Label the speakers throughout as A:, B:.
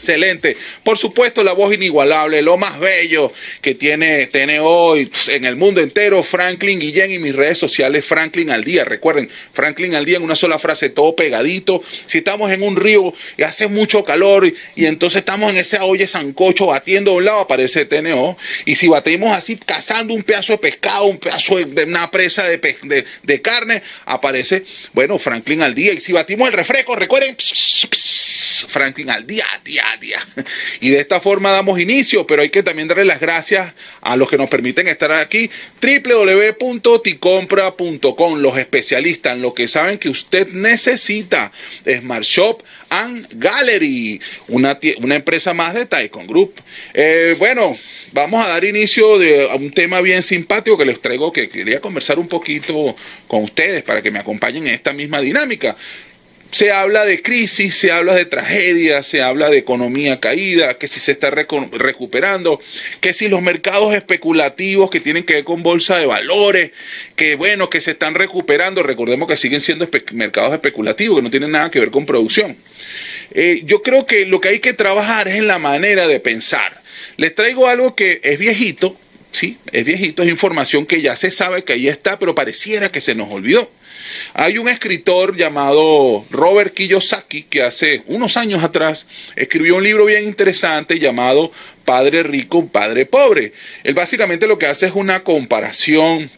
A: Excelente. Por supuesto, la voz inigualable, lo más bello que tiene, tiene hoy pues, en el mundo entero, Franklin Guillén y mis redes sociales, Franklin al día. Recuerden, Franklin al día en una sola frase, todo pegadito. Si estamos en un río y hace mucho calor y, entonces estamos en ese olla sancocho batiendo a un lado, aparece TNO. Y si batimos así, cazando un pedazo de pescado, un pedazo de, una presa de, de, carne, aparece, bueno, Franklin al día. Y si batimos el refresco, recuerden, Franklin al día, día, Y de esta forma damos inicio, pero hay que también darle las gracias a los que nos permiten estar aquí. www.ticompra.com, los especialistas en lo que saben que usted necesita. Smart Shop and Gallery, una, una empresa más de Taikon Group. Eh, bueno, vamos a dar inicio de, a un tema bien simpático que les traigo, que quería conversar un poquito con ustedes para que me acompañen en esta misma dinámica. Se habla de crisis, se habla de tragedia, se habla de economía caída, que si se está recuperando, que si los mercados especulativos que tienen que ver con bolsa de valores, que bueno, que se están recuperando, recordemos que siguen siendo mercados especulativos, que no tienen nada que ver con producción. Eh, yo creo que lo que hay que trabajar es en la manera de pensar. Les traigo algo que es viejito, sí, es viejito, es información que ya se sabe que ahí está, pero pareciera que se nos olvidó. Hay un escritor llamado Robert Kiyosaki que hace unos años atrás escribió un libro bien interesante llamado Padre Rico, Padre Pobre. Él básicamente lo que hace es una comparación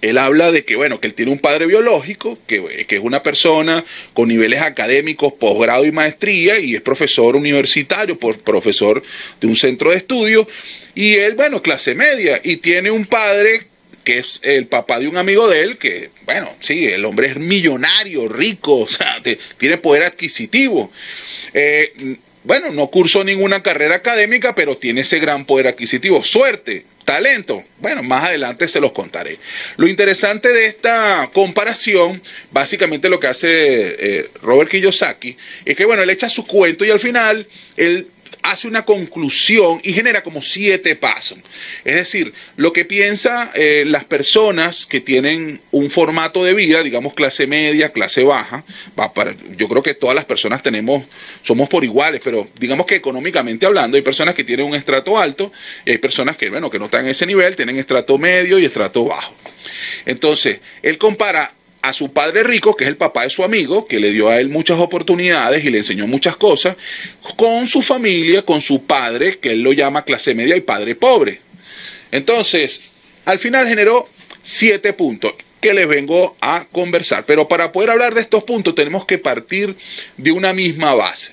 A: él habla de que, bueno, que él tiene un padre biológico, que, que, es una persona con niveles académicos, posgrado y maestría, y es profesor universitario, profesor de un centro de estudio, y él, bueno, clase media, y tiene un padre que es el papá de un amigo de él, que, bueno, sí, el hombre es millonario, rico, o sea, tiene poder adquisitivo. Eh, bueno, no cursó ninguna carrera académica, pero tiene ese gran poder adquisitivo. Suerte, talento. Bueno, más adelante se los contaré. Lo interesante de esta comparación, básicamente lo que hace eh, Robert Kiyosaki, es que, bueno, él echa su cuento y al final él hace una conclusión y genera como siete pasos. Es decir, lo que piensan eh, las personas que tienen un formato de vida, digamos clase media, clase baja, yo creo que todas las personas tenemos, somos por iguales, pero digamos que económicamente hablando, hay personas que tienen un estrato alto y hay personas que, bueno, que no están en ese nivel, tienen estrato medio y estrato bajo. Entonces, él compara a su padre rico, que es el papá de su amigo, que le dio a él muchas oportunidades y le enseñó muchas cosas, con su familia, con su padre, que él lo llama clase media y padre pobre. Entonces, al final generó siete puntos que les vengo a conversar. Pero para poder hablar de estos puntos tenemos que partir de una misma base,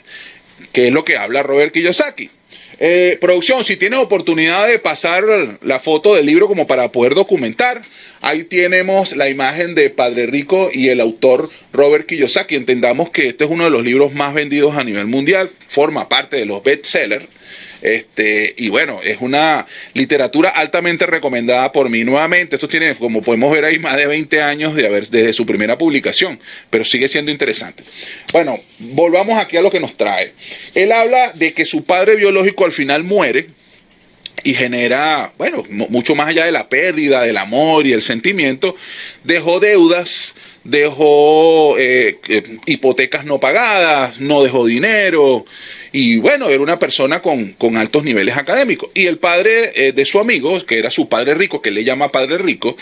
A: que es lo que habla Robert Kiyosaki. Eh, producción, si tiene oportunidad de pasar la foto del libro como para poder documentar, ahí tenemos la imagen de Padre Rico y el autor Robert Kiyosaki. Entendamos que este es uno de los libros más vendidos a nivel mundial, forma parte de los bestsellers. Este, y bueno, es una literatura altamente recomendada por mí nuevamente. Esto tiene, como podemos ver ahí, más de 20 años de haber, desde su primera publicación, pero sigue siendo interesante. Bueno, volvamos aquí a lo que nos trae. Él habla de que su padre biológico al final muere, y genera, bueno, mucho más allá de la pérdida, del amor y el sentimiento, dejó deudas, dejó eh, eh, hipotecas no pagadas, no dejó dinero, y bueno, era una persona con, altos niveles académicos. Y el padre eh, de su amigo, que era su padre rico, que le llama padre rico,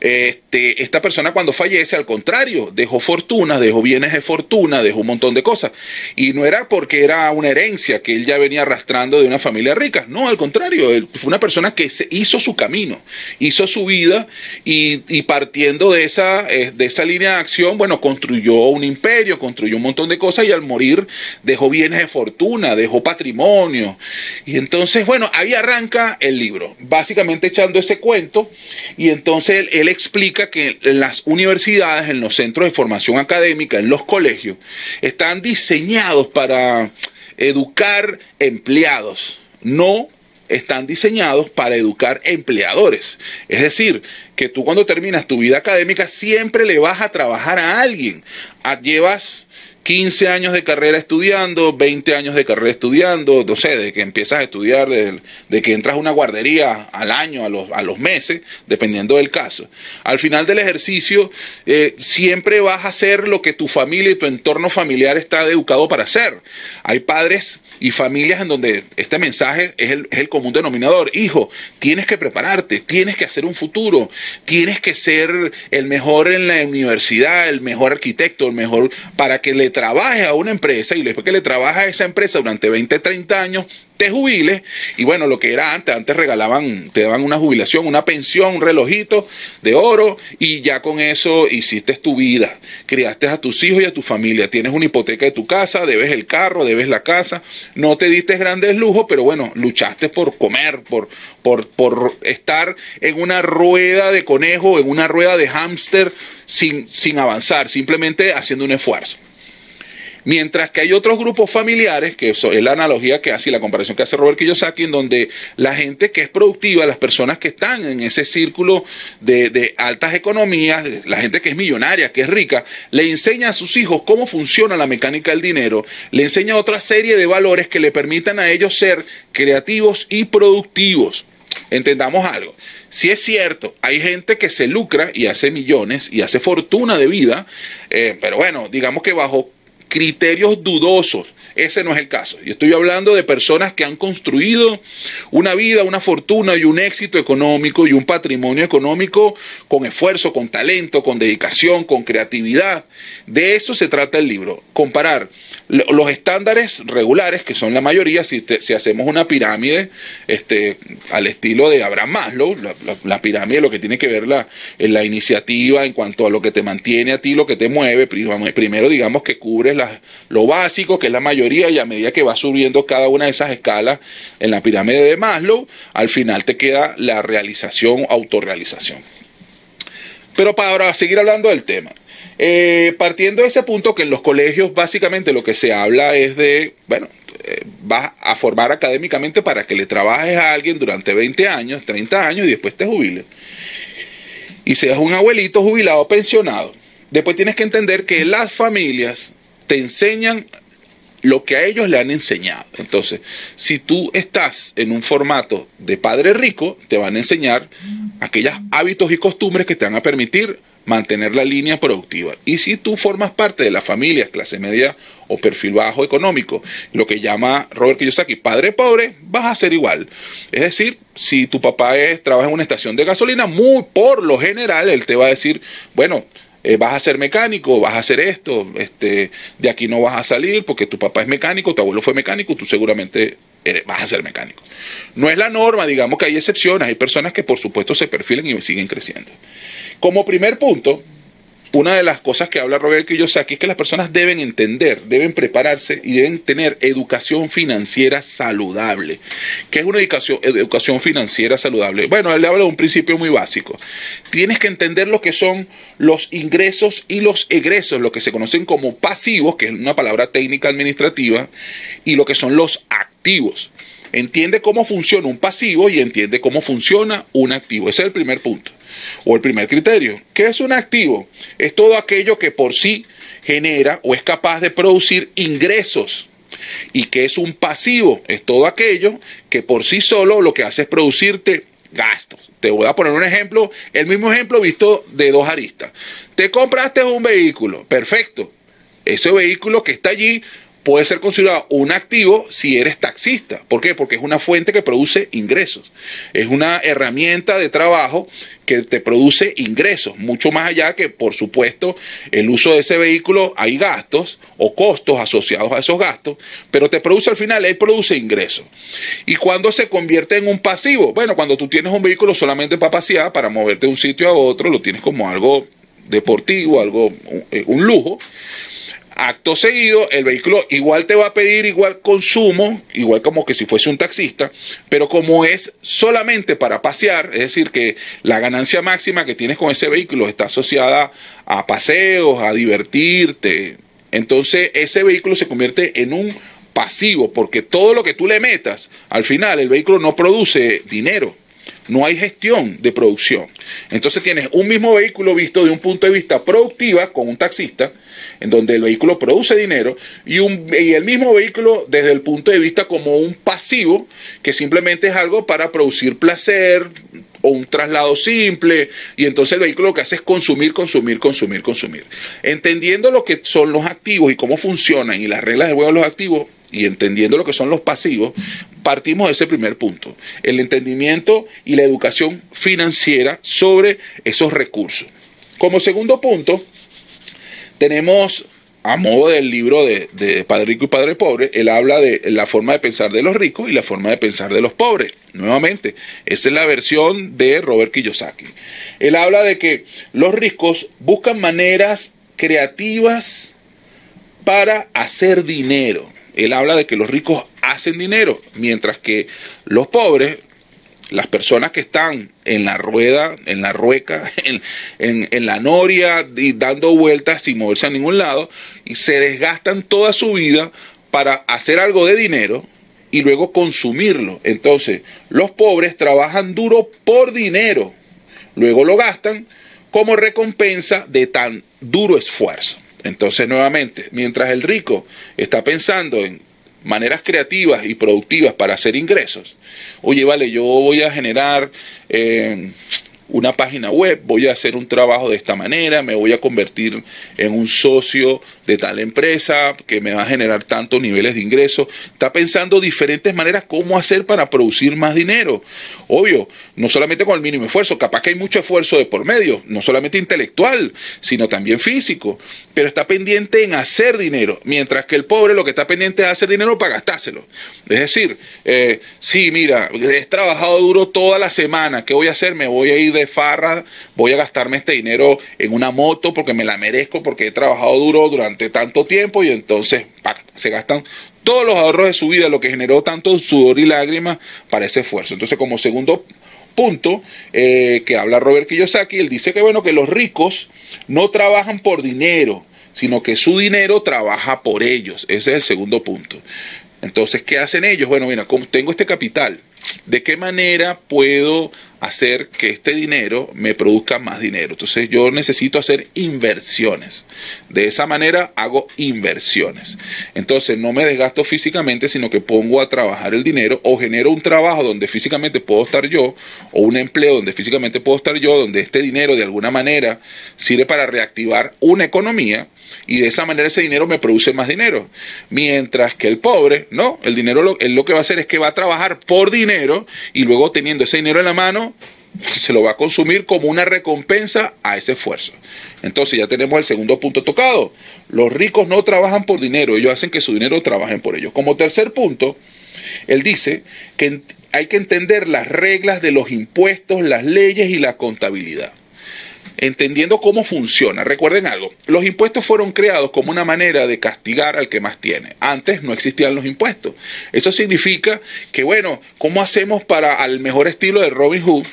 A: este, esta persona cuando fallece, al contrario, dejó fortuna, dejó bienes de fortuna, dejó un montón de cosas. Y no era porque era una herencia que él ya venía arrastrando de una familia rica, no, al contrario, él fue una persona que se hizo su camino, hizo su vida y, partiendo de esa, eh, de esa línea de acción, bueno, construyó un imperio, construyó un montón de cosas y al morir dejó bienes de fortuna, dejó patrimonio. Y entonces, bueno, ahí arranca el libro, básicamente echando ese cuento y entonces él explica que las universidades, en los centros de formación académica, en los colegios, están diseñados para educar empleados, no están diseñados para educar empleadores. Es decir, que tú cuando terminas tu vida académica siempre le vas a trabajar a alguien. Ah, llevas 15 años de carrera estudiando, 20 años de carrera estudiando, no sé, de que empiezas a estudiar, de, de que entras a una guardería al año, a los, a los meses, dependiendo del caso. Al final del ejercicio, eh, siempre vas a hacer lo que tu familia y tu entorno familiar está educado para hacer. Hay padres y familias en donde este mensaje es el, es el, común denominador. Hijo, tienes que prepararte, tienes que hacer un futuro, tienes que ser el mejor en la universidad, el mejor arquitecto, el mejor para que le trabajes a una empresa y después que le trabajas a esa empresa durante 20, 30 años, te jubiles y bueno, lo que era antes, antes regalaban, te daban una jubilación, una pensión, un relojito de oro y ya con eso hiciste tu vida, criaste a tus hijos y a tu familia, tienes una hipoteca de tu casa, debes el carro, debes la casa, no te diste grandes lujos, pero bueno, luchaste por comer, por, por, por estar en una rueda de conejo, en una rueda de hámster sin, sin avanzar, simplemente haciendo un esfuerzo. Mientras que hay otros grupos familiares, que es la analogía que hace, la comparación que hace Robert Kiyosaki, en donde la gente que es productiva, las personas que están en ese círculo de, de, altas economías, la gente que es millonaria, que es rica, le enseña a sus hijos cómo funciona la mecánica del dinero, le enseña otra serie de valores que le permitan a ellos ser creativos y productivos. Entendamos algo. Si es cierto, hay gente que se lucra y hace millones y hace fortuna de vida, eh, pero bueno, digamos que bajo criterios dudosos. Ese no es el caso. Yo estoy hablando de personas que han construido una vida, una fortuna y un éxito económico y un patrimonio económico con esfuerzo, con talento, con dedicación, con creatividad. De eso se trata el libro. Comparar los estándares regulares, que son la mayoría, si, te, si hacemos una pirámide este, al estilo de Abraham Maslow, la, pirámide, lo que tiene que ver la, la iniciativa en cuanto a lo que te mantiene a ti, lo que te mueve, primero digamos que cubres lo básico, que es la mayoría, y a medida que vas subiendo cada una de esas escalas en la pirámide de Maslow, al final te queda la realización, autorrealización. Pero para seguir hablando del tema. Eh, partiendo de ese punto que en los colegios básicamente lo que se habla es de, bueno, eh, vas a formar académicamente para que le trabajes a alguien durante 20 años, 30 años y después te jubiles. Y seas un abuelito jubilado pensionado. Después tienes que entender que las familias te enseñan lo que a ellos le han enseñado. Entonces, si tú estás en un formato de padre rico, te van a enseñar aquellos hábitos y costumbres que te van a permitir mantener la línea productiva. Y si tú formas parte de las familias clase media o perfil bajo económico, lo que llama Robert Kiyosaki padre pobre, vas a ser igual. Es decir, si tu papá trabaja en una estación de gasolina, muy por lo general él te va a decir, bueno, eh, vas a ser mecánico, vas a hacer esto, este, de aquí no vas a salir porque tu papá es mecánico, tu abuelo fue mecánico, tú seguramente vas a ser mecánico. No es la norma, digamos que hay excepciones, hay personas que por supuesto se perfilan y siguen creciendo. Como primer punto, una de las cosas que habla Robert Kiyosaki es que las personas deben entender, deben prepararse y deben tener educación financiera saludable. ¿Qué es una educación, educación financiera saludable? Bueno, él habla de un principio muy básico. Tienes que entender lo que son los ingresos y los egresos, lo que se conocen como pasivos, que es una palabra técnica administrativa, y lo que son los activos. Entiende cómo funciona un pasivo y entiende cómo funciona un activo. Ese es el primer punto o el primer criterio. ¿Qué es un activo? Es todo aquello que por sí genera o es capaz de producir ingresos. ¿Y qué es un pasivo? Es todo aquello que por sí solo lo que hace es producirte gastos. Te voy a poner un ejemplo, el mismo ejemplo visto de dos aristas. Te compraste un vehículo, perfecto. Ese vehículo que está allí puede ser considerado un activo si eres taxista. ¿Por qué? Porque es una fuente que produce ingresos. Es una herramienta de trabajo que te produce ingresos, mucho más allá que, por supuesto, el uso de ese vehículo hay gastos o costos asociados a esos gastos, pero te produce al final, él produce ingresos. ¿Y cuando se convierte en un pasivo? Bueno, cuando tú tienes un vehículo solamente para pasear, para moverte de un sitio a otro, lo tienes como algo deportivo, algo, un lujo, acto seguido, el vehículo igual te va a pedir igual consumo, igual como que si fuese un taxista, pero como es solamente para pasear, es decir, que la ganancia máxima que tienes con ese vehículo está asociada a paseos, a divertirte, entonces ese vehículo se convierte en un pasivo, porque todo lo que tú le metas, al final el vehículo no produce dinero, no hay gestión de producción. Entonces tienes un mismo vehículo visto de un punto de vista productiva con un taxista, en donde el vehículo produce dinero, y, un, el mismo vehículo desde el punto de vista como un pasivo, que simplemente es algo para producir placer o un traslado simple, y entonces el vehículo lo que hace es consumir, consumir, consumir, consumir. Entendiendo lo que son los activos y cómo funcionan y las reglas de juego de los activos, y entendiendo lo que son los pasivos, partimos de ese primer punto, el entendimiento y la educación financiera sobre esos recursos. Como segundo punto, tenemos, a modo del libro de, Padre Rico y Padre Pobre, él habla de la forma de pensar de los ricos y la forma de pensar de los pobres. Nuevamente, esa es la versión de Robert Kiyosaki. Él habla de que los ricos buscan maneras creativas para hacer dinero él habla de que los ricos hacen dinero, mientras que los pobres, las personas que están en la rueda, en la rueca, en, la noria, y dando vueltas sin moverse a ningún lado, y se desgastan toda su vida para hacer algo de dinero y luego consumirlo. Entonces, los pobres trabajan duro por dinero, luego lo gastan como recompensa de tan duro esfuerzo. Entonces, nuevamente, mientras el rico está pensando en maneras creativas y productivas para hacer ingresos, oye, vale, yo voy a generar eh, una página web, voy a hacer un trabajo de esta manera, me voy a convertir en un socio de tal empresa que me va a generar tantos niveles de ingreso. Está pensando diferentes maneras cómo hacer para producir más dinero. Obvio, no solamente con el mínimo esfuerzo, capaz que hay mucho esfuerzo de por medio, no solamente intelectual, sino también físico, pero está pendiente en hacer dinero, mientras que el pobre lo que está pendiente es hacer dinero para gastárselo. Es decir, eh, sí, mira, he trabajado duro toda la semana, ¿qué voy a hacer? Me voy a ir de farra, voy a gastarme este dinero en una moto porque me la merezco, porque he trabajado duro durante tanto tiempo y entonces se gastan todos los ahorros de su vida, lo que generó tanto sudor y lágrimas para ese esfuerzo. Entonces, como segundo punto eh, que habla Robert Kiyosaki, él dice que bueno, que los ricos no trabajan por dinero, sino que su dinero trabaja por ellos. Ese es el segundo punto. Entonces, ¿qué hacen ellos? Bueno, mira, como tengo este capital, ¿de qué manera puedo hacer que este dinero me produzca más dinero. Entonces yo necesito hacer inversiones. De esa manera hago inversiones. Entonces no me desgasto físicamente, sino que pongo a trabajar el dinero o genero un trabajo donde físicamente puedo estar yo o un empleo donde físicamente puedo estar yo, donde este dinero de alguna manera sirve para reactivar una economía y de esa manera ese dinero me produce más dinero. Mientras que el pobre, no, el dinero lo, él lo que va a hacer es que va a trabajar por dinero y luego teniendo ese dinero en la mano, se lo va a consumir como una recompensa a ese esfuerzo. Entonces ya tenemos el segundo punto tocado. Los ricos no trabajan por dinero, ellos hacen que su dinero trabaje por ellos. Como tercer punto, él dice que hay que entender las reglas de los impuestos, las leyes y la contabilidad. Entendiendo cómo funciona. Recuerden algo, los impuestos fueron creados como una manera de castigar al que más tiene. Antes no existían los impuestos. Eso significa que, bueno, ¿cómo hacemos para al mejor estilo de Robin Hood?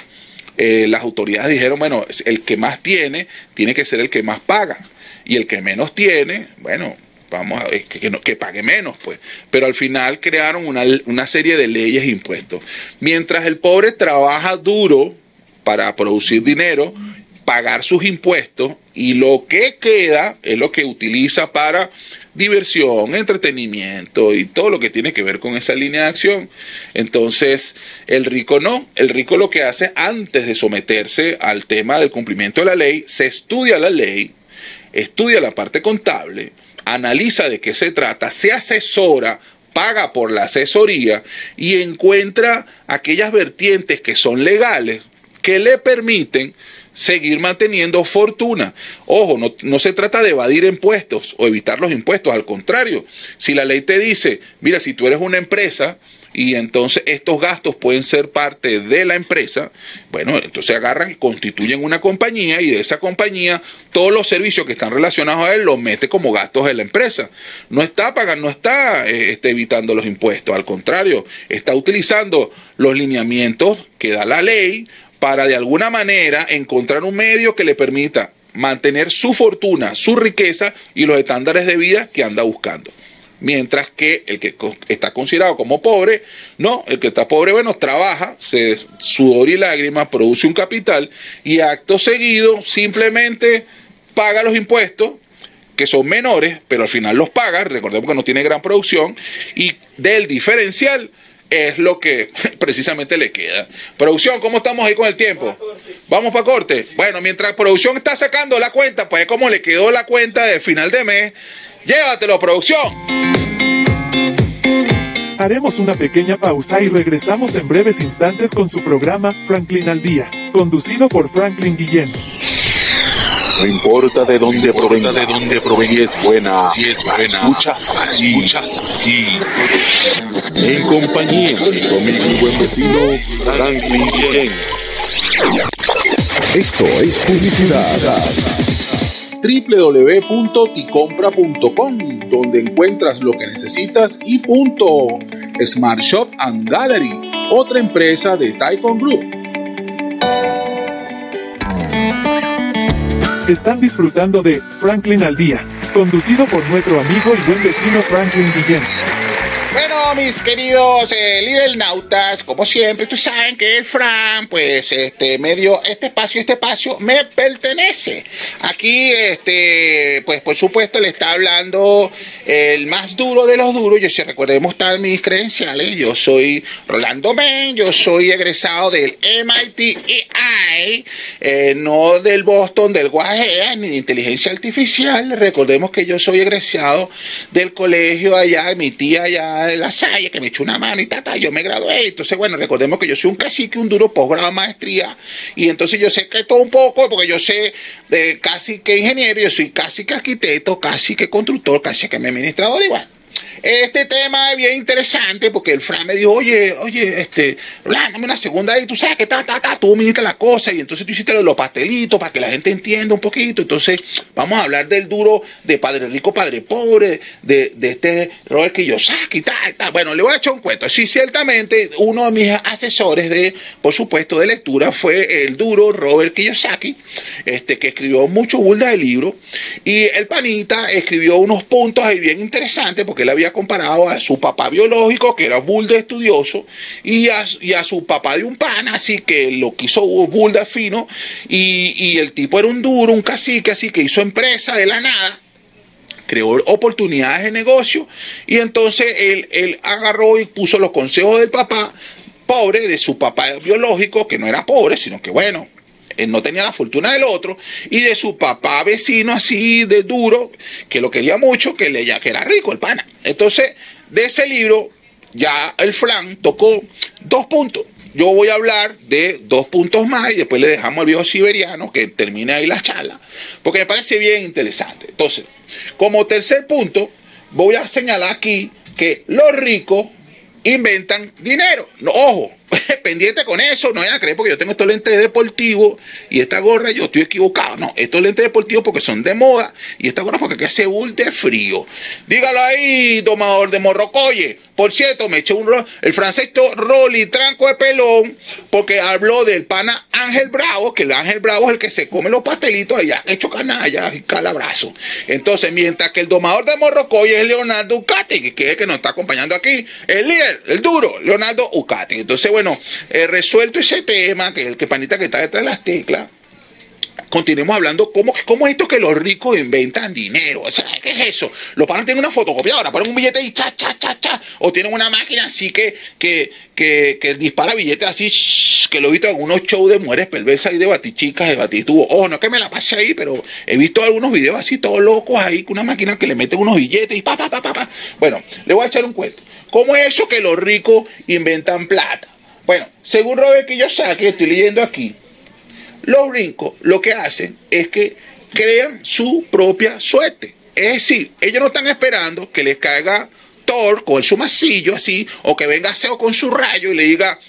A: Eh, las autoridades dijeron, bueno, el que más tiene tiene que ser el que más paga. Y el que menos tiene, bueno, vamos a ver, que, que, pague menos, pues. Pero al final crearon una, una serie de leyes e impuestos. Mientras el pobre trabaja duro para producir dinero pagar sus impuestos y lo que queda es lo que utiliza para diversión, entretenimiento y todo lo que tiene que ver con esa línea de acción. Entonces, el rico no, el rico lo que hace antes de someterse al tema del cumplimiento de la ley, se estudia la ley, estudia la parte contable, analiza de qué se trata, se asesora paga por la asesoría y encuentra aquellas vertientes que son legales que le permiten seguir manteniendo fortuna. Ojo, no, se trata de evadir impuestos o evitar los impuestos, al contrario, si la ley te dice, mira, si tú eres una empresa y entonces estos gastos pueden ser parte de la empresa, bueno, entonces agarran y constituyen una compañía y de esa compañía todos los servicios que están relacionados a él los mete como gastos de la empresa. No está pagando, no está eh, este, evitando los impuestos, al contrario, está utilizando los lineamientos que da la ley para de alguna manera encontrar un medio que le permita mantener su fortuna, su riqueza y los estándares de vida que anda buscando. mientras que el que está considerado como pobre, no, el que está pobre, bueno, trabaja, se sudor y lágrimas, produce un capital y acto seguido simplemente paga los impuestos que son menores, pero al final los paga, recordemos que no tiene gran producción, y del diferencial es lo que precisamente le queda. Producción, ¿cómo estamos ahí con el tiempo? Vamos para corte. Bueno, mientras producción está sacando la cuenta, pues como le quedó la cuenta de final de mes, llévatelo, producción.
B: Haremos una pequeña pausa y regresamos en breves instantes con su programa Franklin al Día, conducido por Franklin Guillén.
C: No importa de dónde provenga, de dónde provenga, si es buena, si es buena, aquí, aquí. En compañía de mi buen vecino Franklin Guillén. Esto es publicidad
A: www.ticompra.com, donde encuentras lo que necesitas y punto. Smart Shop and Gallery, otra empresa de Taikon Group.
B: Están disfrutando de Franklin al Día, conducido por nuestro amigo y buen vecino Franklin Guillén.
A: Bueno, mis queridos eh, líder nautas, como siempre, ustedes saben que el Fran, pues, este medio, este espacio, este espacio me pertenece. Aquí, este, pues, por supuesto, le está hablando el más duro de los duros. Yo, si recordemos, están mis credenciales. Yo soy Rolando Men, yo soy egresado del MIT EI, eh, no del Boston, del Guajea, ni de inteligencia artificial. Recordemos que yo soy egresado del colegio allá, mi tía allá de la Salle, que me echó una mano y tata, yo me gradué. Entonces, bueno, recordemos que yo soy un cacique, un duro posgrado maestría, y entonces yo sé que todo un poco, porque yo sé casi que ingeniero, yo soy casi que arquitecto, casi que constructor, casi que administrador igual. Este tema es bien interesante porque el Fran me dijo, oye, oye, este, dame una segunda y tú sabes que ta, ta, ta, tú viniste la cosa y entonces tú hiciste los pastelitos para que la gente entienda un poquito. Entonces, vamos a hablar del duro de Padre Rico, Padre Pobre, de, de este Robert Kiyosaki, ta, ta. Bueno, le voy a echar un cuento. Sí, ciertamente, uno de mis asesores de, por supuesto, de lectura fue el duro Robert Kiyosaki, este, que escribió mucho burda de libro y el panita escribió unos puntos ahí bien interesantes porque él había comparado a su papá biológico, que era bull de estudioso, y a, su papá de un pan, así que lo quiso bull de fino, y, el tipo era un duro, un cacique, así que hizo empresa de la nada, creó oportunidades de negocio y entonces él, agarró y puso los consejos del papá pobre, de su papá biológico, que no era pobre, sino que bueno, él no tenía la fortuna del otro, y de su papá vecino así de duro, que lo quería mucho, que, le, ya, que era rico el pana. Entonces, de ese libro, ya el flan tocó dos puntos. Yo voy a hablar de dos puntos más y después le dejamos al viejo siberiano que termine ahí la charla, porque me parece bien interesante. Entonces, como tercer punto, voy a señalar aquí que los ricos inventan dinero. No, ojo, pendiente con eso, no vayan a creer porque yo tengo estos lentes deportivos y esta gorra yo estoy equivocado. No, estos lentes deportivos porque son de moda y esta gorra porque hace de frío. Dígalo ahí, domador de morrocoye. Por cierto, me eché un el francés Rolly tranco de pelón porque habló del pana Ángel Bravo, que el Ángel Bravo es el que se come los pastelitos allá, hecho canalla y calabrazo. Entonces, mientras que el domador de morrocoye es Leonardo Ucati, que es el que nos está acompañando aquí, el líder, el duro, Leonardo Ucati. Entonces, bueno, eh, resuelto ese tema, que el que panita que está detrás de las teclas, continuemos hablando cómo, cómo es esto que los ricos inventan dinero. O ¿qué es eso? Los panas tienen una fotocopiadora, ponen un billete y cha, cha, cha, cha. O tienen una máquina así que, que, que, dispara billetes así, que lo he visto en unos shows de mujeres perversas y de batichicas, de batitubos. Ojo, no es que me la pase ahí, pero he visto algunos videos así todos locos ahí, con una máquina que le meten unos billetes y pa, pa, pa, pa, pa. Bueno, le voy a echar un cuento. ¿Cómo es eso que los ricos inventan plata? Bueno, según Robert Kiyosaki, estoy leyendo aquí, los ricos lo que hacen es que crean su propia suerte. Es decir, ellos no están esperando que les caiga Thor con su masillo así, o que venga Seo con su rayo y le diga,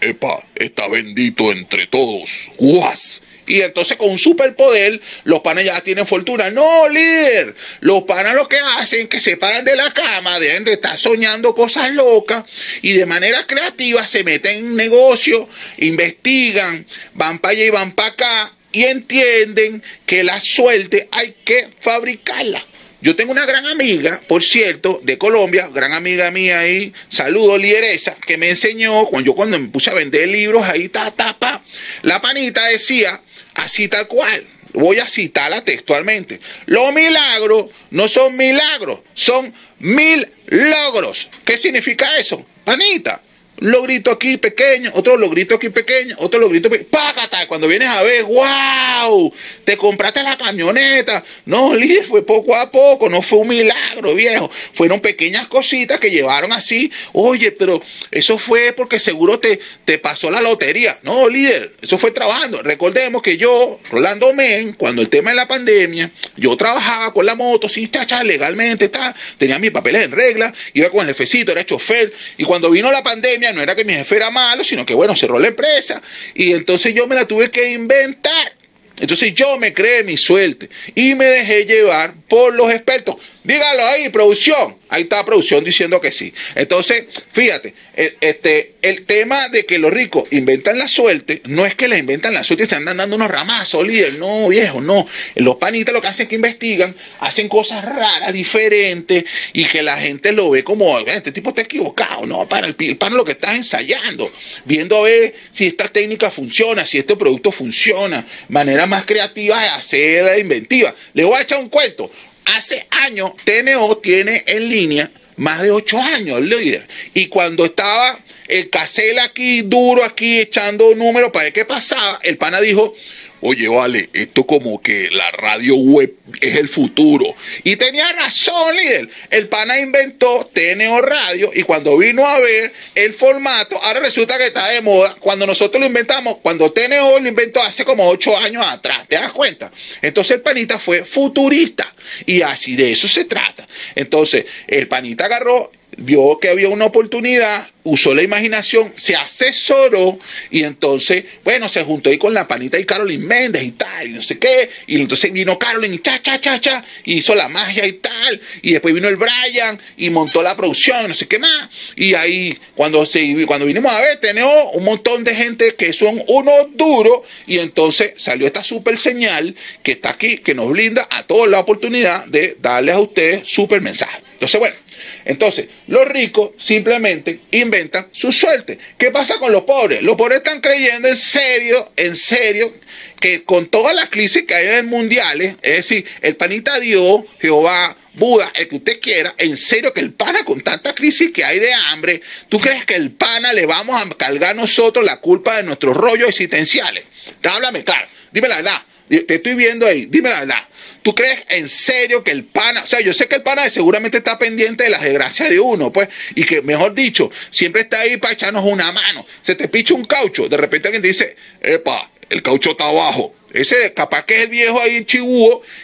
A: epa, está bendito entre todos, guas. Y entonces con un superpoder, los panas ya tienen fortuna. No, líder. Los panas lo que hacen es que se paran de la cama, deben de estar soñando cosas locas y de manera creativa se meten en negocio, investigan, van para allá y van para acá y entienden que la suerte hay que fabricarla. Yo tengo una gran amiga, por cierto, de Colombia, gran amiga mía ahí, saludo, lideresa, que me enseñó, cuando yo cuando me puse a vender libros ahí, ta, ta, pa, la panita decía, así tal cual, voy a citarla textualmente, los milagros no son milagros, son mil logros. ¿Qué significa eso? Panita, logrito aquí pequeño, otro logrito aquí pequeño, otro logrito pequeño. ¡Págata! Cuando vienes a ver, ¡wow! Te compraste la camioneta. No, líder, fue poco a poco, no fue un milagro, viejo. Fueron pequeñas cositas que llevaron así. Oye, pero eso fue porque seguro te, te pasó la lotería. No, líder, eso fue trabajando. Recordemos que yo, Rolando Men, cuando el tema de la pandemia, yo trabajaba con la moto, sí, chacha, legalmente, está, tenía mis papeles en regla, iba con el jefecito, era chofer. Y cuando vino la pandemia, no era que mi jefe era malo, sino que bueno, cerró la empresa y entonces yo me la tuve que inventar. Entonces yo me creé mi suerte y me dejé llevar por los expertos. Dígalo ahí, producción. Ahí está producción diciendo que sí. Entonces, fíjate, el, este, el tema de que los ricos inventan la suerte, no es que les inventan la suerte y se andan dando unos ramazos, líder. No, viejo, no. Los panitas lo que hacen es que investigan, hacen cosas raras, diferentes, y que la gente lo ve como, este tipo está equivocado. No, para el, el pan lo que estás ensayando, viendo a ver si esta técnica funciona, si este producto funciona, manera más creativa de hacer inventiva. Le voy a echar un cuento hace años TNO tiene en línea más de ocho años, líder. Y cuando estaba el Casel aquí, duro aquí, echando números para ver qué pasaba, el pana dijo, oye, vale, esto como que la radio web es el futuro. Y tenía razón, líder. El pana inventó TNO Radio y cuando vino a ver el formato, ahora resulta que está de moda. Cuando nosotros lo inventamos, cuando TNO lo inventó hace como ocho años atrás, ¿te das cuenta? Entonces el panita fue futurista y así de eso se trata. Entonces el panita agarró vio que había una oportunidad, usó la imaginación, se asesoró y entonces, bueno, se juntó ahí con la panita y Carolyn Méndez y tal, y no sé qué, y entonces vino Carolyn y cha, cha, cha, cha, y hizo la magia y tal, y después vino el Brian y montó la producción, no sé qué más, y ahí cuando, se, cuando vinimos a ver, tenemos un montón de gente que son unos duros, y entonces salió esta super señal que está aquí, que nos blinda a toda la oportunidad de darles a ustedes super mensaje. Entonces, bueno, entonces, los ricos simplemente inventan su suerte. ¿Qué pasa con los pobres? Los pobres están creyendo en serio, en serio, que con todas las crisis que hay en mundiales, es decir, el panita Dios, Jehová, Buda, el que usted quiera, en serio que el pana con tanta crisis que hay de hambre, ¿tú crees que el pana le vamos a cargar nosotros la culpa de nuestros rollos existenciales? Háblame claro, dime la verdad, te estoy viendo ahí, dime la verdad. ¿Tú crees en serio que el pana, o sea, yo sé que el pana seguramente está pendiente de las desgracias de uno, pues, y que, mejor dicho, siempre está ahí para echarnos una mano. Se te picha un caucho, de repente alguien te dice, epa, el caucho está abajo. Ese capaz que es el viejo ahí en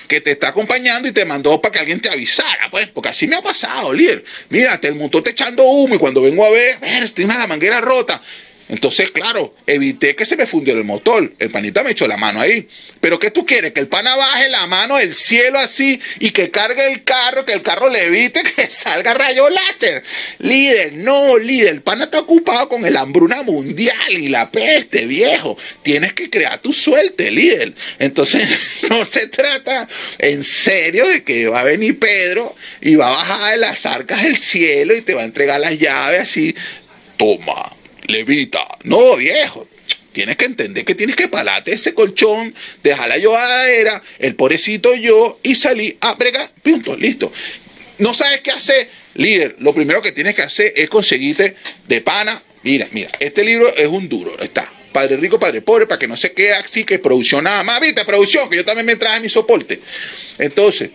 A: que te está acompañando y te mandó para que alguien te avisara, pues, porque así me ha pasado, líder. Mira, el motor te echando humo y cuando vengo a ver, ver, tiene la manguera rota. Entonces, claro, evité que se me fundiera el motor. El panita me echó la mano ahí. Pero ¿qué tú quieres? Que el pana baje la mano del cielo así y que cargue el carro, que el carro le evite que salga rayo láser. Líder, no, líder. El pana está ocupado con el hambruna mundial y la peste, viejo. Tienes que crear tu suerte, líder. Entonces, no se trata en serio de que va a venir Pedro y va a bajar de las arcas del cielo y te va a entregar las llaves así. Toma levita. No, viejo. Tienes que entender que tienes que palate ese colchón, dejar la lloradera, el pobrecito yo y salí a bregar. Punto, listo. No sabes qué hacer, líder. Lo primero que tienes que hacer es conseguirte de pana. Mira, mira, este libro es un duro. Está. Padre rico, padre pobre, para que no se quede así que producción nada más. Viste, producción, que yo también me traje mi soporte. Entonces,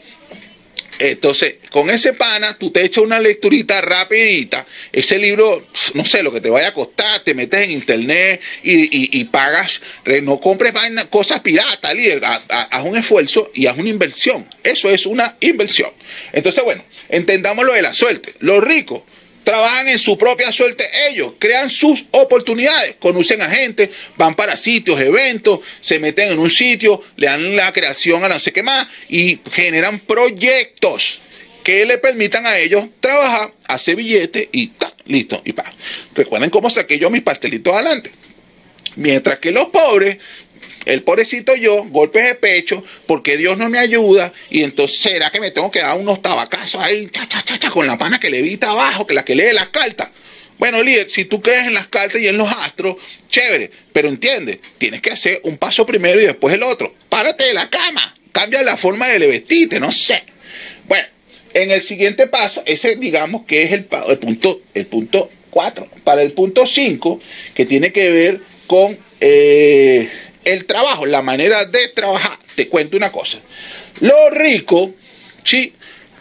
A: entonces, con ese pana, tú te echas una lecturita rapidita. Ese libro, no sé lo que te vaya a costar, te metes en internet y, pagas. No compres cosas piratas, líder. Haz un esfuerzo y haz una inversión. Eso es una inversión. Entonces, bueno, entendamos lo de la suerte. Los ricos trabajan en su propia suerte ellos, crean sus oportunidades, conocen a gente, van para sitios, eventos, se meten en un sitio, le dan la creación a no sé qué más y generan proyectos que le permitan a ellos trabajar, hacer billetes y listo, y pa. Recuerden cómo saqué yo mis pastelitos adelante. Mientras que los pobres el pobrecito yo, golpes de pecho, porque Dios no me ayuda, y entonces será que me tengo que dar unos tabacazos ahí, cha, cha, cha, cha, con la pana que levita abajo, que la que lee las cartas. Bueno, líder, si tú crees en las cartas y en los astros, chévere, pero entiende, tienes que hacer un paso primero y después el otro. Párate de la cama, cambia la forma de vestirte, no sé. Bueno, en el siguiente paso, ese digamos que es el, el punto el punto 4. Para el punto 5, que tiene que ver con eh, el trabajo, la manera de trabajar. Te cuento una cosa. Los ricos, sí,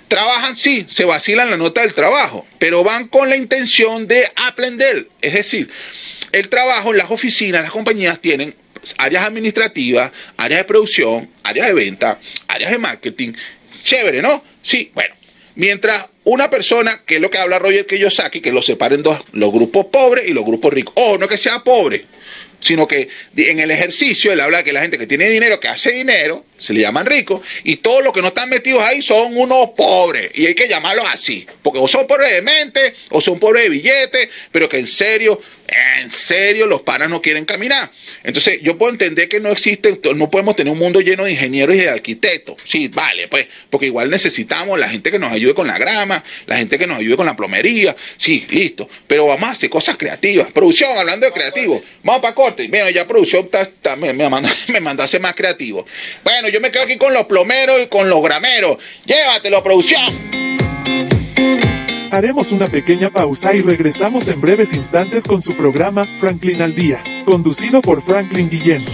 A: trabajan, sí, se vacilan la nota del trabajo, pero van con la intención de aprender. Es decir, el trabajo, las oficinas, las compañías tienen áreas administrativas, áreas de producción, áreas de venta, áreas de marketing. Chévere, ¿no? Sí, bueno. Mientras una persona, que es lo que habla Roger Kiyosaki, que lo separen dos, los grupos pobres y los grupos ricos. O no que sea pobre, sino que en el ejercicio él habla de que la gente que tiene dinero, que hace dinero, se le llaman ricos, y todos los que no están metidos ahí son unos pobres, y hay que llamarlos así, porque o son pobres de mente, o son pobres de billetes, pero que en serio, en serio los panas no quieren caminar. Entonces yo puedo entender que no existe, no podemos tener un mundo lleno de ingenieros y de arquitectos, sí, vale, pues, porque igual necesitamos la gente que nos ayude con la grama, la gente que nos ayude con la plomería, sí, listo, pero vamos a hacer cosas creativas, producción, hablando de creativo, vamos para corte, bueno, ya producción me, me, me mandó a ser más creativo. Bueno, yo me quedo aquí con los plomeros y con los grameros. Llévatelo, producción.
B: Haremos una pequeña pausa y regresamos en breves instantes con su programa Franklin al Día, conducido por Franklin Guillén.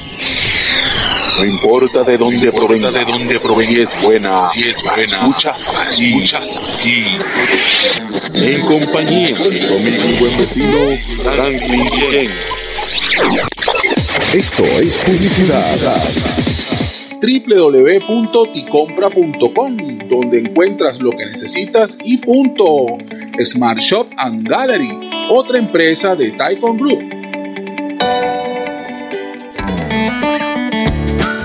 C: No importa de dónde provenga, de dónde provenga, es buena, si es buena, muchas, muchas aquí. En compañía de mi buen vecino Franklin Guillén. Esto es publicidad www.ticompra.com, donde encuentras lo que necesitas y punto. Smart Shop and Gallery, otra empresa de Taikon Group.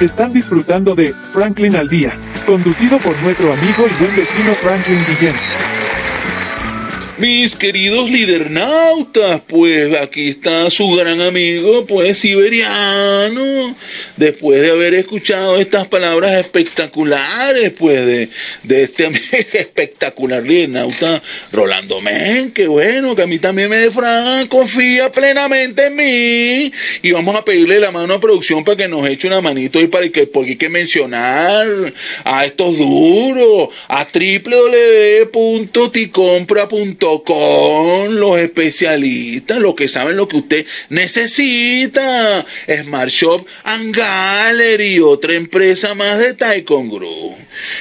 B: Están disfrutando de Franklin al Día, conducido por nuestro amigo y buen vecino Franklin Guillén.
A: Mis queridos lidernautas, pues aquí está su gran amigo, pues siberiano, después de haber escuchado estas palabras espectaculares, pues de, de este espectacular lidernauta Rolando Men, que bueno, que a mí también me defrauda, confía plenamente en mí, y vamos a pedirle la mano a producción para que nos eche una manito y para que, porque hay que mencionar a estos duros, a www.ticompra.com con los especialistas, los que saben lo que usted necesita. Smart Shop and Gallery, otra empresa más de Taikon Group.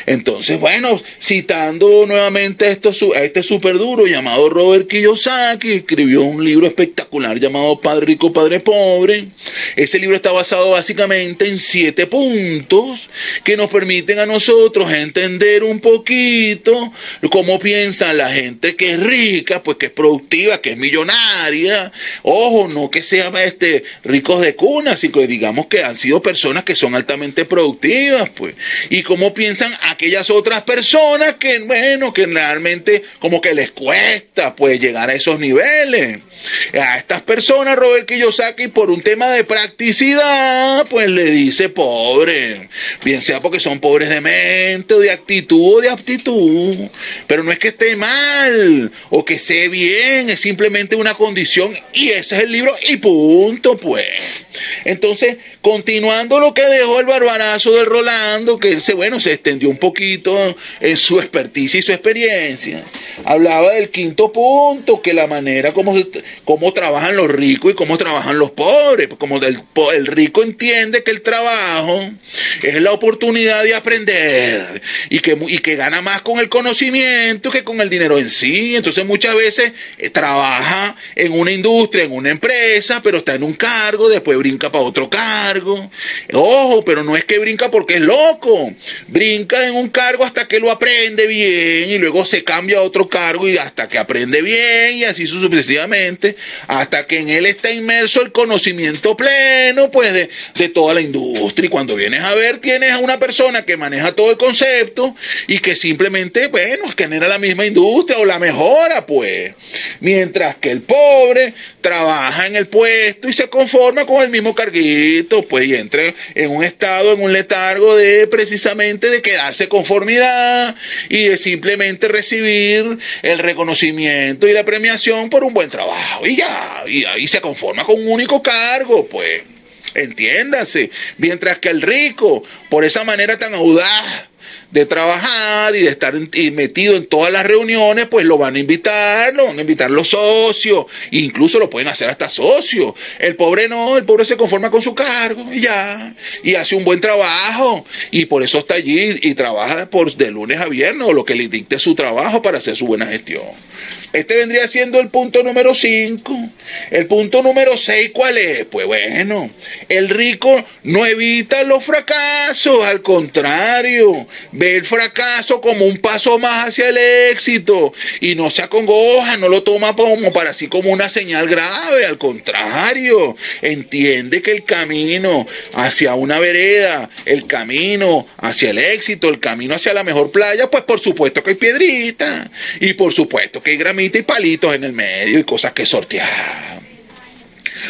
A: Entonces, bueno, citando nuevamente a este super duro llamado Robert Kiyosaki, escribió un libro espectacular llamado Padre Rico, Padre Pobre. Ese libro está basado básicamente en siete puntos que nos permiten a nosotros entender un poquito cómo piensa la gente que es rica, pues que es productiva, que es millonaria. Ojo, no que sean este, ricos de cuna, sino que digamos que han sido personas que son altamente productivas, pues. Y cómo piensan aquellas otras personas que, bueno, que realmente como que les cuesta, pues, llegar a esos niveles. A estas personas, Robert Kiyosaki, por un tema de practicidad, pues le dice pobre. Bien sea porque son pobres de mente, o de actitud, o de aptitud. Pero no es que esté mal, o que esté bien, es simplemente una condición, y ese es el libro, y punto, pues. Entonces, continuando lo que dejó el barbarazo de Rolando, que se, bueno, se extendió un poquito en su experticia y su experiencia. Hablaba del quinto punto, que la manera como, trabajan los ricos y cómo trabajan los pobres. Como del, el rico entiende que el trabajo es la oportunidad de aprender y que, y que gana más con el conocimiento que con el dinero en sí. Entonces muchas veces eh, trabaja en una industria, en una empresa, pero está en un cargo, después brinca para otro cargo. Ojo, pero no es que brinca porque es loco. Brinca en un cargo hasta que lo aprende bien y luego se cambia a otro cargo y hasta que aprende bien y así sucesivamente hasta que en él está inmerso el conocimiento pleno, pues, de, de toda la industria. Y cuando vienes a ver, tienes a una persona que maneja todo el concepto y que simplemente, bueno, genera la misma industria o la mejora, pues. Mientras que el pobre trabaja en el puesto y se conforma con el mismo carguito, pues, y entra en un estado, en un letargo de precisamente de quedarse conformidad y de simplemente recibir el reconocimiento y la premiación por un buen trabajo. Y ya, y ahí se conforma con un único cargo, pues. Entiéndase. Mientras que el rico, por esa manera tan audaz, de trabajar y de estar metido en todas las reuniones, pues lo van a invitar, lo van a invitar los socios, incluso lo pueden hacer hasta socios. El pobre no, el pobre se conforma con su cargo y ya, y hace un buen trabajo, y por eso está allí y trabaja por de lunes a viernes o lo que le dicte su trabajo para hacer su buena gestión. Este vendría siendo el punto número 5. El punto número 6, ¿cuál es? Pues bueno, el rico no evita los fracasos, al contrario, ve el fracaso como un paso más hacia el éxito y no se acongoja, no lo toma como para así como una señal grave, al contrario, entiende que el camino hacia una vereda, el camino hacia el éxito, el camino hacia la mejor playa, pues por supuesto que hay piedrita y por supuesto que hay gramita y palitos en el medio y cosas que sortear.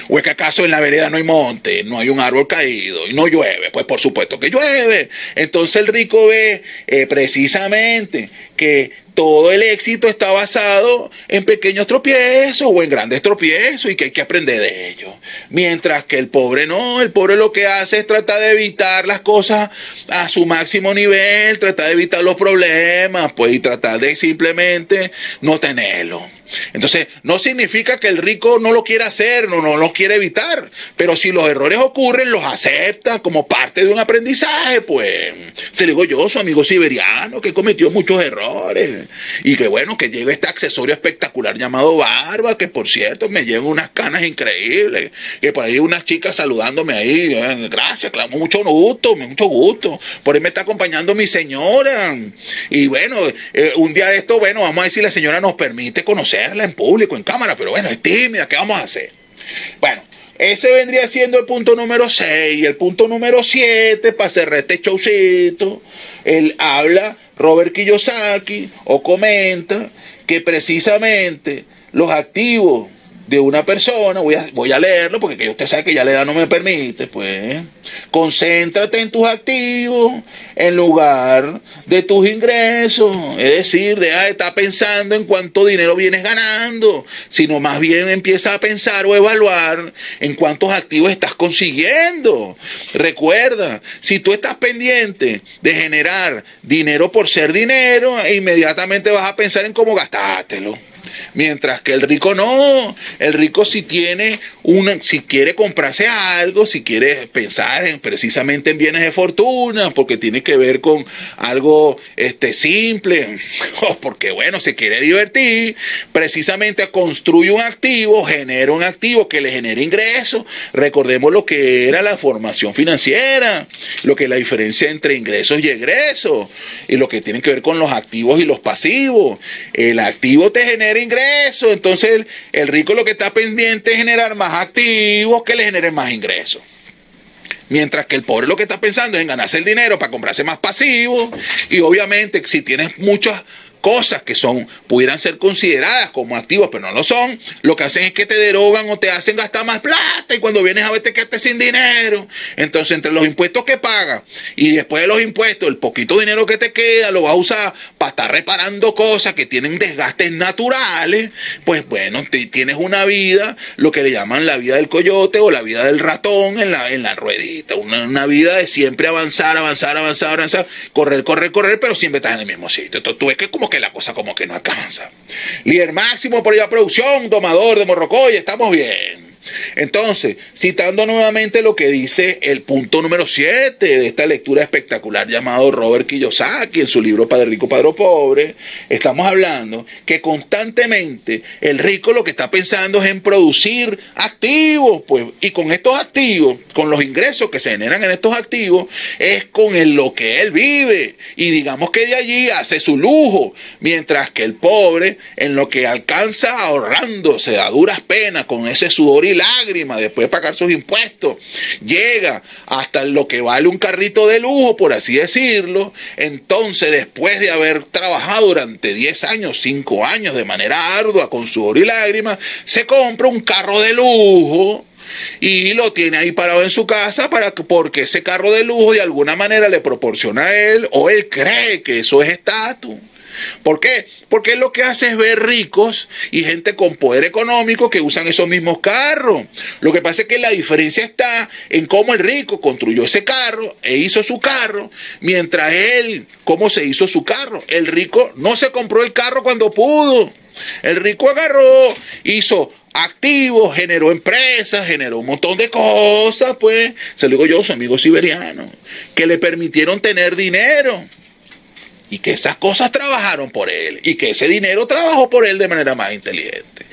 A: ¿O es que acaso en la vereda no hay monte, no hay un árbol caído y no llueve? Pues por supuesto que llueve. Entonces el rico ve eh, precisamente que todo el éxito está basado en pequeños tropiezos o en grandes tropiezos y que hay que aprender de ellos. Mientras que el pobre no, el pobre lo que hace es tratar de evitar las cosas a su máximo nivel, tratar de evitar los problemas, pues y tratar de simplemente no tenerlo. Entonces, no significa que el rico no lo quiera hacer, no, no lo quiere evitar, pero si los errores ocurren, los acepta como parte de un aprendizaje, pues, se le digo yo, su amigo siberiano, que cometió muchos errores, y que bueno, que llega este accesorio espectacular llamado barba, que por cierto me lleva unas canas increíbles, que por ahí unas chicas saludándome ahí, eh, gracias, claro, mucho gusto, mucho gusto, por ahí me está acompañando mi señora, y bueno, eh, un día de esto, bueno, vamos a ver si la señora nos permite conocer en público, en cámara, pero bueno, es tímida, ¿qué vamos a hacer? Bueno, ese vendría siendo el punto número 6. El punto número 7, para cerrar este showcito, él habla, Robert Kiyosaki, o comenta que precisamente los activos de una persona, voy a, voy a leerlo porque usted sabe que ya la edad no me permite, pues, concéntrate en tus activos en lugar de tus ingresos, es decir, deja de estar pensando en cuánto dinero vienes ganando, sino más bien empieza a pensar o evaluar en cuántos activos estás consiguiendo. Recuerda, si tú estás pendiente de generar dinero por ser dinero, inmediatamente vas a pensar en cómo gastártelo. Mientras que el rico no, el rico si tiene una, si quiere comprarse algo, si quiere pensar en, precisamente en bienes de fortuna, porque tiene que ver con algo este, simple, o porque bueno, se quiere divertir, precisamente construye un activo, genera un activo que le genere ingresos. Recordemos lo que era la formación financiera, lo que es la diferencia entre ingresos y egresos, y lo que tiene que ver con los activos y los pasivos. El activo te genera ingresos. Entonces el, rico lo que está pendiente es generar más activos que le generen más ingresos. Mientras que el pobre lo que está pensando es en ganarse el dinero para comprarse más pasivos. Y obviamente si tienes muchas cosas que son, pudieran ser consideradas como activos, pero no lo son, lo que hacen es que te derogan o te hacen gastar más plata y cuando vienes a ver te quedaste sin dinero. Entonces, entre los impuestos que pagas y después de los impuestos, el poquito dinero que te queda lo vas a usar para estar reparando cosas que tienen desgastes naturales, pues bueno, tienes una vida, lo que le llaman la vida del coyote o la vida del ratón en la, en la ruedita, una, una vida de siempre avanzar, avanzar, avanzar, avanzar, correr, correr, correr, pero siempre estás en el mismo sitio. Entonces, tú ves que como que la cosa como que no alcanza. Líder máximo por la producción, domador de Morrocoy, estamos bien. Entonces, citando nuevamente lo que dice el punto número 7 de esta lectura espectacular llamado Robert Kiyosaki en su libro Padre Rico, Padre Pobre, estamos hablando que constantemente el rico lo que está pensando es en producir activos, pues, y con estos activos, con los ingresos que se generan en estos activos, es con lo que él vive. Y digamos que de allí hace su lujo, mientras que el pobre, en lo que alcanza ahorrándose a duras penas, con ese sudor y lágrimas, después de pagar sus impuestos, llega hasta lo que vale un carrito de lujo, por así decirlo, entonces después de haber trabajado durante 10 años, 5 años de manera ardua, con sudor y lágrimas, se compra un carro de lujo y lo tiene ahí parado en su casa para que, porque ese carro de lujo de alguna manera le proporciona a él o él cree que eso es estatus. ¿Por qué? Porque lo que hace es ver ricos y gente con poder económico que usan esos mismos carros. Lo que pasa es que la diferencia está en cómo el rico construyó ese carro e hizo su carro, mientras él, cómo se hizo su carro. El rico no se compró el carro cuando pudo. El rico agarró, hizo activos, generó empresas, generó un montón de cosas, pues, se lo digo yo, su amigo siberiano, que le permitieron tener dinero y que esas cosas trabajaron por él y que ese dinero trabajó por él de manera más inteligente.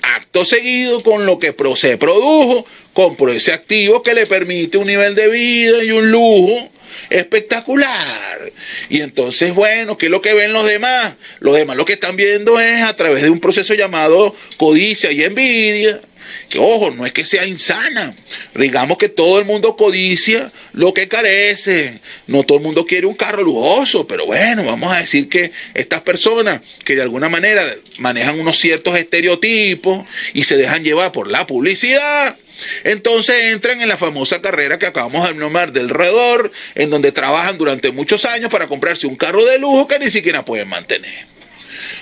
A: Acto seguido con lo que se produjo, compró ese activo que le permite un nivel de vida y un lujo espectacular. Y entonces, bueno, ¿qué es lo que ven los demás? Los demás lo que están viendo es a través de un proceso llamado codicia y envidia que ojo, no es que sea insana. Digamos que todo el mundo codicia lo que carece. No todo el mundo quiere un carro lujoso, pero bueno, vamos a decir que estas personas que de alguna manera manejan unos ciertos estereotipos y se dejan llevar por la publicidad, entonces entran en la famosa carrera que acabamos de nombrar del redor, en donde trabajan durante muchos años para comprarse un carro de lujo que ni siquiera pueden mantener.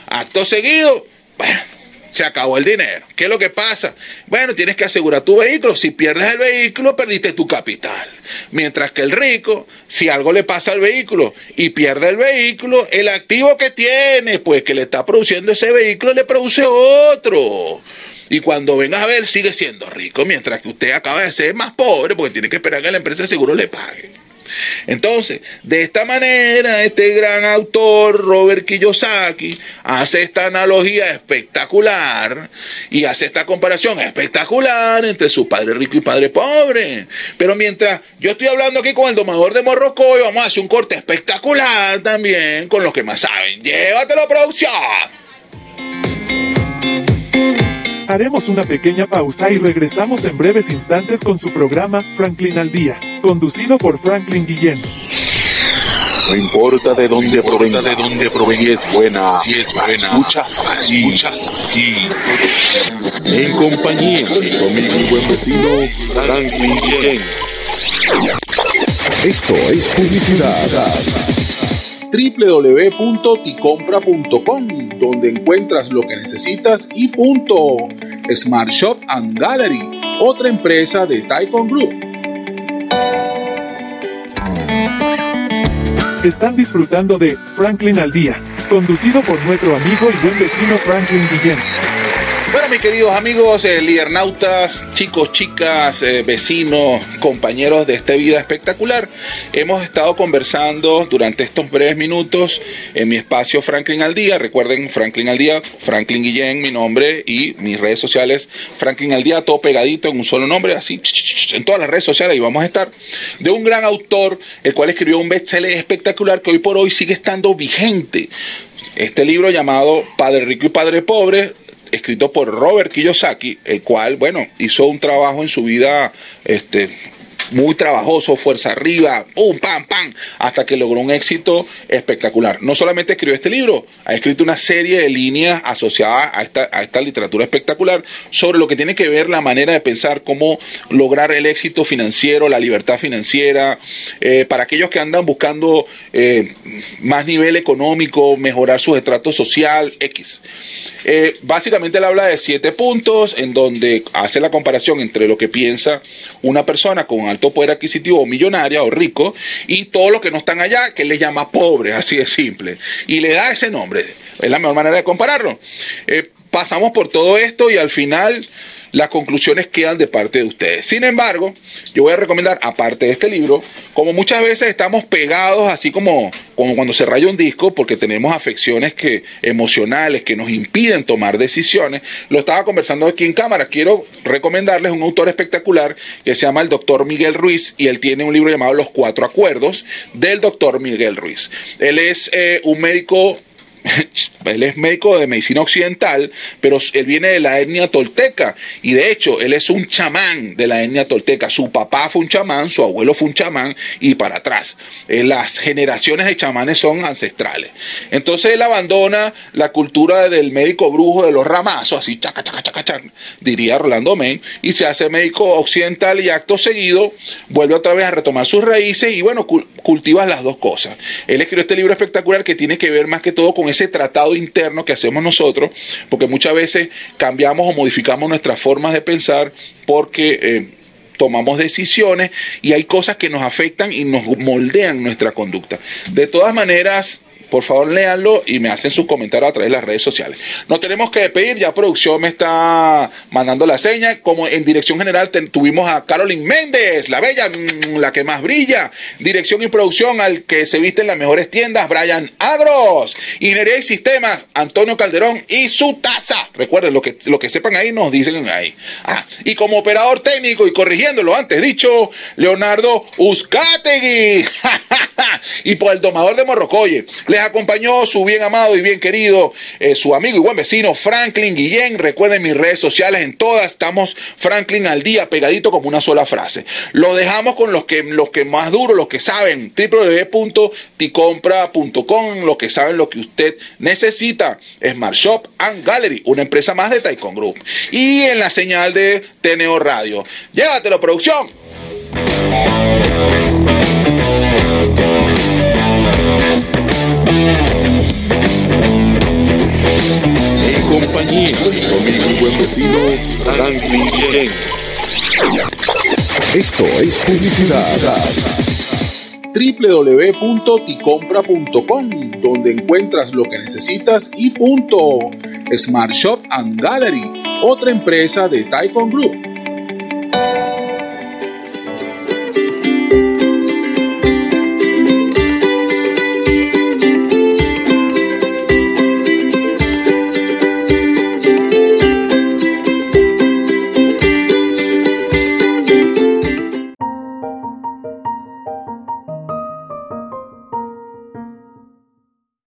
A: Acto seguido, bueno, se acabó el dinero. ¿Qué es lo que pasa? Bueno, tienes que asegurar tu vehículo. Si pierdes el vehículo, perdiste tu capital. Mientras que el rico, si algo le pasa al vehículo y pierde el vehículo, el activo que tiene, pues que le está produciendo ese vehículo, le produce otro. Y cuando vengas a ver, sigue siendo rico, mientras que usted acaba de ser más pobre porque tiene que esperar que la empresa de seguro le pague. Entonces, de esta manera, este gran autor, Robert Kiyosaki, hace esta analogía espectacular y hace esta comparación espectacular entre su padre rico y padre pobre. Pero mientras yo estoy hablando aquí con el domador de Morrocoy, vamos a hacer un corte espectacular también con los que más saben. Llévatelo, producción.
B: Haremos una pequeña pausa y regresamos en breves instantes con su programa Franklin al Día, conducido por Franklin Guillén.
C: No importa de dónde provenga, de dónde provenga, si es buena, si es buena, muchas aquí, muchas aquí. En compañía de conmigo mi buen vecino Franklin Guillén. Esto es publicidad www.ticompra.com, donde encuentras lo que necesitas y punto. Smart Shop and Gallery, otra empresa de Taikon Group.
B: Están disfrutando de Franklin al Día, conducido por nuestro amigo y buen vecino Franklin Guillén.
A: Bueno, mis queridos amigos, eh, lidernautas, chicos, chicas, eh, vecinos, compañeros de esta vida espectacular, hemos estado conversando durante estos breves minutos en mi espacio Franklin al Día. Recuerden, Franklin al Día, Franklin Guillén, mi nombre, y mis redes sociales, Franklin al Día, todo pegadito en un solo nombre, así, en todas las redes sociales, y vamos a estar, de un gran autor, el cual escribió un bestseller espectacular que hoy por hoy sigue estando vigente. Este libro llamado Padre Rico y Padre Pobre escrito por Robert Kiyosaki, el cual, bueno, hizo un trabajo en su vida, este, muy trabajoso, fuerza arriba, pum, pam, pam, hasta que logró un éxito espectacular. No solamente escribió este libro, ha escrito una serie de líneas asociadas a esta, a esta literatura espectacular sobre lo que tiene que ver la manera de pensar, cómo lograr el éxito financiero, la libertad financiera, eh, para aquellos que andan buscando eh, más nivel económico, mejorar su estrato social, X. Eh, básicamente él habla de siete puntos en donde hace la comparación entre lo que piensa una persona con alto poder adquisitivo o millonaria o rico y todos los que no están allá, que él le llama pobre, así de simple. Y le da ese nombre. Es la mejor manera de compararlo. Eh, pasamos por todo esto y al final las conclusiones quedan de parte de ustedes. Sin embargo, yo voy a recomendar, aparte de este libro, como muchas veces estamos pegados, así como, cuando se raya un disco, porque tenemos afecciones que, emocionales que nos impiden tomar decisiones, lo estaba conversando aquí en cámara. Quiero recomendarles un autor espectacular que se llama el doctor Miguel Ruiz y él tiene un libro llamado Los Cuatro Acuerdos del doctor Miguel Ruiz. Él es eh, un médico él es médico de medicina occidental, pero él viene de la etnia tolteca y de hecho él es un chamán de la etnia tolteca. Su papá fue un chamán, su abuelo fue un chamán y para atrás. Eh, las generaciones de chamanes son ancestrales. Entonces él abandona la cultura del médico brujo de los ramazos, así chaca, chaca, chaca, chaca, diría Rolando Men, y se hace médico occidental y acto seguido vuelve otra vez a retomar sus raíces y bueno, cultiva las dos cosas. Él escribió este libro espectacular que tiene que ver más que todo con ese tratado interno que hacemos nosotros, porque muchas veces cambiamos o modificamos nuestras formas de pensar porque... Eh, tomamos decisiones y hay cosas que nos afectan y nos moldean nuestra conducta. De todas maneras, por favor, léanlo y me hacen sus comentarios a través de las redes sociales. Nos tenemos que despedir, ya producción me está mandando la seña. Como en dirección general tuvimos a Carolyn Méndez, la bella, mm, la que más brilla. Dirección y producción al que se viste en las mejores tiendas, Brian Agros. Ingeniería y sistemas, Antonio Calderón y su taza. Recuerden, lo que, lo que sepan ahí nos dicen ahí. Ah, y como operador técnico y corrigiendo lo antes dicho, Leonardo Uzcategui. y por el domador de Morrocoye acompañó su bien amado y bien querido, eh, su amigo y buen vecino Franklin Guillén. Recuerden mis redes sociales en todas, estamos Franklin al día, pegadito como una sola frase. Lo dejamos con los que, los que más duro, los que saben, www.ticompra.com, los que saben lo que usted necesita. Smart Shop and Gallery, una empresa más de Taikon Group. Y en la señal de TNO Radio. Llévatelo, producción.
C: Compañía. Mi buen vecino Franklin Esto es publicidad
A: www.ticompra.com donde encuentras lo que necesitas y punto. Smart Shop and Gallery, otra empresa de Taikon Group